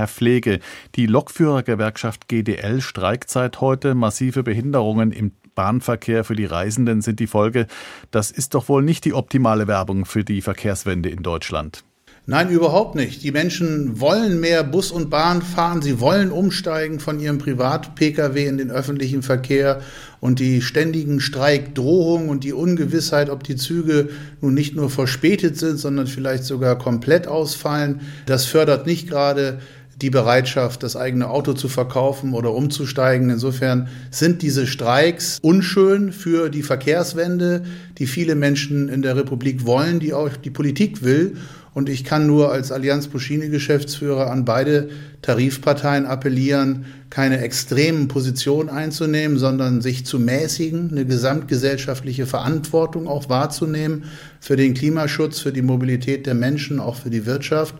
Herr Pflege, die Lokführergewerkschaft GDL streikt seit heute. Massive Behinderungen im Bahnverkehr für die Reisenden sind die Folge. Das ist doch wohl nicht die optimale Werbung für die Verkehrswende in Deutschland. Nein, überhaupt nicht. Die Menschen wollen mehr Bus und Bahn fahren. Sie wollen umsteigen von ihrem Privat-Pkw in den öffentlichen Verkehr. Und die ständigen Streikdrohungen und die Ungewissheit, ob die Züge nun nicht nur verspätet sind, sondern vielleicht sogar komplett ausfallen, das fördert nicht gerade die Bereitschaft, das eigene Auto zu verkaufen oder umzusteigen. Insofern sind diese Streiks unschön für die Verkehrswende, die viele Menschen in der Republik wollen, die auch die Politik will. Und ich kann nur als Allianz Buschini-Geschäftsführer an beide Tarifparteien appellieren, keine extremen Positionen einzunehmen, sondern sich zu mäßigen, eine gesamtgesellschaftliche Verantwortung auch wahrzunehmen für den Klimaschutz, für die Mobilität der Menschen, auch für die Wirtschaft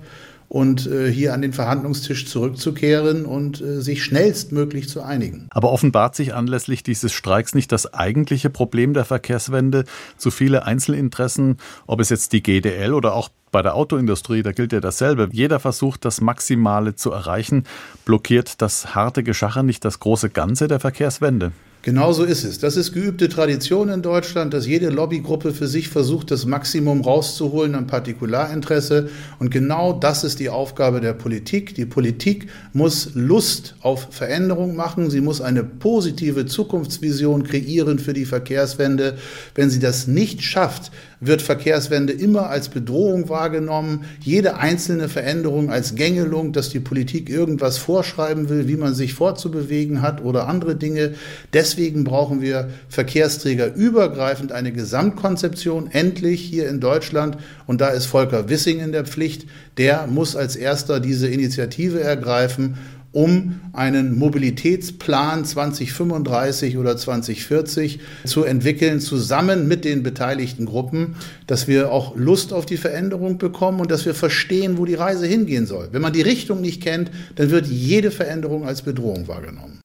und äh, hier an den Verhandlungstisch zurückzukehren und äh, sich schnellstmöglich zu einigen. Aber offenbart sich anlässlich dieses Streiks nicht das eigentliche Problem der Verkehrswende? Zu viele Einzelinteressen, ob es jetzt die GDL oder auch bei der Autoindustrie, da gilt ja dasselbe. Jeder versucht, das Maximale zu erreichen. Blockiert das harte Geschacher nicht das große Ganze der Verkehrswende? Genau so ist es. Das ist geübte Tradition in Deutschland, dass jede Lobbygruppe für sich versucht, das Maximum rauszuholen an Partikularinteresse. Und genau das ist die Aufgabe der Politik. Die Politik muss Lust auf Veränderung machen. Sie muss eine positive Zukunftsvision kreieren für die Verkehrswende. Wenn sie das nicht schafft, wird Verkehrswende immer als Bedrohung wahrgenommen, jede einzelne Veränderung als Gängelung, dass die Politik irgendwas vorschreiben will, wie man sich fortzubewegen hat oder andere Dinge. Deswegen brauchen wir Verkehrsträger übergreifend eine Gesamtkonzeption, endlich hier in Deutschland. Und da ist Volker Wissing in der Pflicht. Der muss als erster diese Initiative ergreifen um einen Mobilitätsplan 2035 oder 2040 zu entwickeln, zusammen mit den beteiligten Gruppen, dass wir auch Lust auf die Veränderung bekommen und dass wir verstehen, wo die Reise hingehen soll. Wenn man die Richtung nicht kennt, dann wird jede Veränderung als Bedrohung wahrgenommen.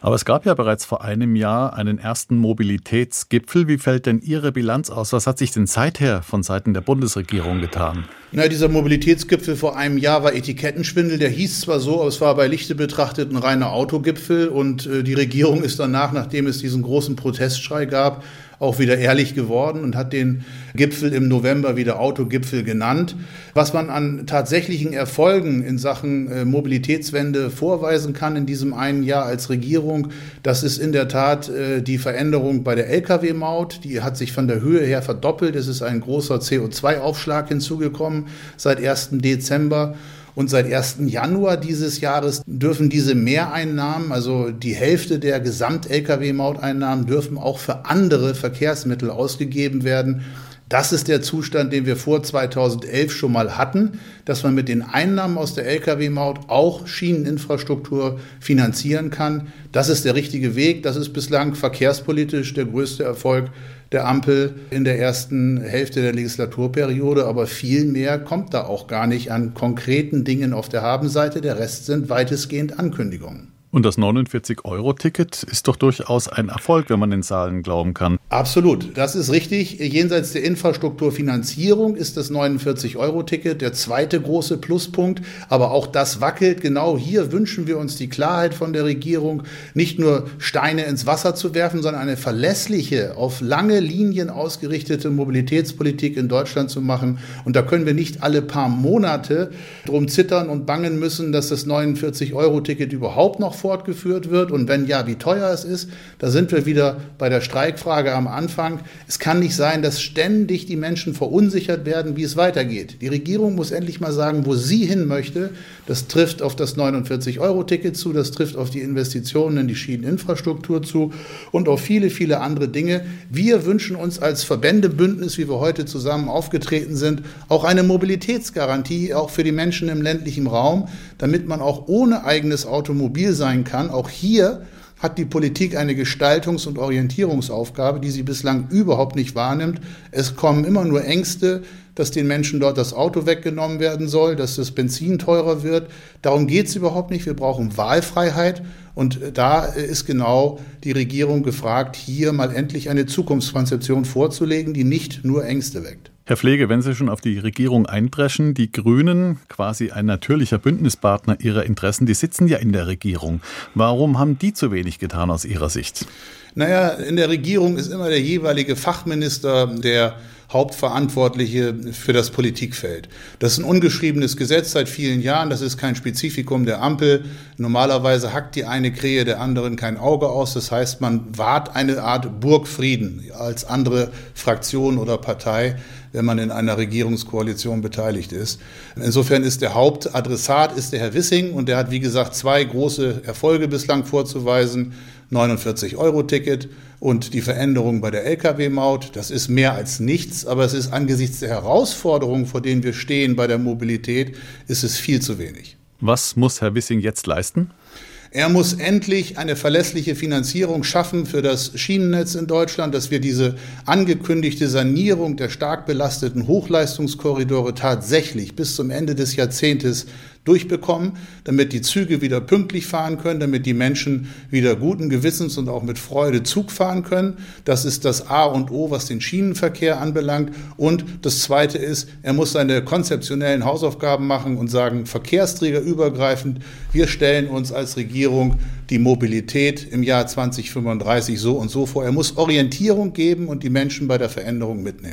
Aber es gab ja bereits vor einem Jahr einen ersten Mobilitätsgipfel. Wie fällt denn Ihre Bilanz aus? Was hat sich denn seither von Seiten der Bundesregierung getan? Na, dieser Mobilitätsgipfel vor einem Jahr war Etikettenschwindel. Der hieß zwar so, aber es war bei Lichte betrachtet ein reiner Autogipfel. Und äh, die Regierung ist danach, nachdem es diesen großen Protestschrei gab, auch wieder ehrlich geworden und hat den Gipfel im November wieder Autogipfel genannt. Was man an tatsächlichen Erfolgen in Sachen äh, Mobilitätswende vorweisen kann in diesem einen Jahr als Regierung, das ist in der Tat äh, die Veränderung bei der Lkw-Maut. Die hat sich von der Höhe her verdoppelt. Es ist ein großer CO2-Aufschlag hinzugekommen seit 1. Dezember. Und seit 1. Januar dieses Jahres dürfen diese Mehreinnahmen, also die Hälfte der Gesamt-Lkw-Mauteinnahmen, dürfen auch für andere Verkehrsmittel ausgegeben werden. Das ist der Zustand, den wir vor 2011 schon mal hatten, dass man mit den Einnahmen aus der Lkw-Maut auch Schieneninfrastruktur finanzieren kann. Das ist der richtige Weg. Das ist bislang verkehrspolitisch der größte Erfolg der Ampel in der ersten Hälfte der Legislaturperiode. Aber viel mehr kommt da auch gar nicht an konkreten Dingen auf der Habenseite. Der Rest sind weitestgehend Ankündigungen. Und das 49-Euro-Ticket ist doch durchaus ein Erfolg, wenn man den Zahlen glauben kann. Absolut, das ist richtig. Jenseits der Infrastrukturfinanzierung ist das 49-Euro-Ticket der zweite große Pluspunkt. Aber auch das wackelt. Genau hier wünschen wir uns die Klarheit von der Regierung, nicht nur Steine ins Wasser zu werfen, sondern eine verlässliche, auf lange Linien ausgerichtete Mobilitätspolitik in Deutschland zu machen. Und da können wir nicht alle paar Monate drum zittern und bangen müssen, dass das 49-Euro-Ticket überhaupt noch fortgeführt wird und wenn ja, wie teuer es ist. Da sind wir wieder bei der Streikfrage am Anfang. Es kann nicht sein, dass ständig die Menschen verunsichert werden, wie es weitergeht. Die Regierung muss endlich mal sagen, wo sie hin möchte. Das trifft auf das 49-Euro-Ticket zu, das trifft auf die Investitionen in die Schieneninfrastruktur zu und auf viele, viele andere Dinge. Wir wünschen uns als Verbändebündnis, wie wir heute zusammen aufgetreten sind, auch eine Mobilitätsgarantie, auch für die Menschen im ländlichen Raum, damit man auch ohne eigenes Automobil sein sein kann. Auch hier hat die Politik eine Gestaltungs- und Orientierungsaufgabe, die sie bislang überhaupt nicht wahrnimmt. Es kommen immer nur Ängste, dass den Menschen dort das Auto weggenommen werden soll, dass das Benzin teurer wird. Darum geht es überhaupt nicht. Wir brauchen Wahlfreiheit. Und da ist genau die Regierung gefragt, hier mal endlich eine Zukunftskonzeption vorzulegen, die nicht nur Ängste weckt. Herr Pflege, wenn Sie schon auf die Regierung eindreschen, die Grünen, quasi ein natürlicher Bündnispartner Ihrer Interessen, die sitzen ja in der Regierung. Warum haben die zu wenig getan aus Ihrer Sicht? Naja, in der Regierung ist immer der jeweilige Fachminister der Hauptverantwortliche für das Politikfeld. Das ist ein ungeschriebenes Gesetz seit vielen Jahren. Das ist kein Spezifikum der Ampel. Normalerweise hackt die eine Krähe der anderen kein Auge aus. Das heißt, man wahrt eine Art Burgfrieden als andere Fraktion oder Partei, wenn man in einer Regierungskoalition beteiligt ist. Insofern ist der Hauptadressat ist der Herr Wissing und der hat, wie gesagt, zwei große Erfolge bislang vorzuweisen. 49-Euro-Ticket und die Veränderung bei der Lkw-Maut. Das ist mehr als nichts, aber es ist angesichts der Herausforderungen, vor denen wir stehen bei der Mobilität, ist es viel zu wenig. Was muss Herr Wissing jetzt leisten? Er muss endlich eine verlässliche Finanzierung schaffen für das Schienennetz in Deutschland, dass wir diese angekündigte Sanierung der stark belasteten Hochleistungskorridore tatsächlich bis zum Ende des Jahrzehntes durchbekommen, damit die Züge wieder pünktlich fahren können, damit die Menschen wieder guten Gewissens und auch mit Freude Zug fahren können. Das ist das A und O, was den Schienenverkehr anbelangt. Und das Zweite ist, er muss seine konzeptionellen Hausaufgaben machen und sagen, Verkehrsträger übergreifend, wir stellen uns als Regierung die Mobilität im Jahr 2035 so und so vor. Er muss Orientierung geben und die Menschen bei der Veränderung mitnehmen.